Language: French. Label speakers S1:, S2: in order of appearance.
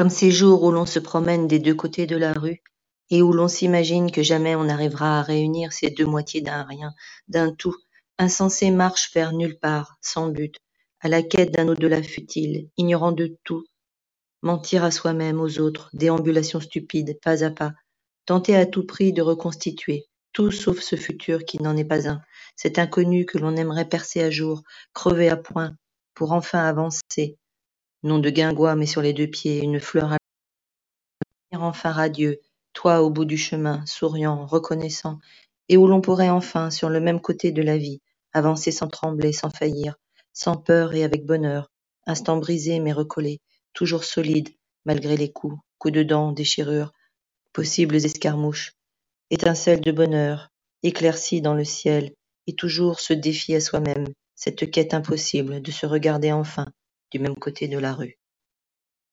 S1: comme ces jours où l'on se promène des deux côtés de la rue et où l'on s'imagine que jamais on n'arrivera à réunir ces deux moitiés d'un rien, d'un tout, insensé marche vers nulle part, sans but, à la quête d'un au-delà futile, ignorant de tout, mentir à soi-même, aux autres, déambulation stupide, pas à pas, tenter à tout prix de reconstituer, tout sauf ce futur qui n'en est pas un, cet inconnu que l'on aimerait percer à jour, crever à point, pour enfin avancer, non de guingois mais sur les deux pieds, une fleur à enfin radieux, toi au bout du chemin, souriant, reconnaissant, et où l'on pourrait enfin, sur le même côté de la vie, avancer sans trembler, sans faillir, sans peur et avec bonheur, instant brisé mais recollé, toujours solide, malgré les coups, coups de dents, déchirures, possibles escarmouches, étincelles de bonheur, éclaircies dans le ciel, et toujours ce défi à soi-même, cette quête impossible de se regarder enfin du même côté de la rue.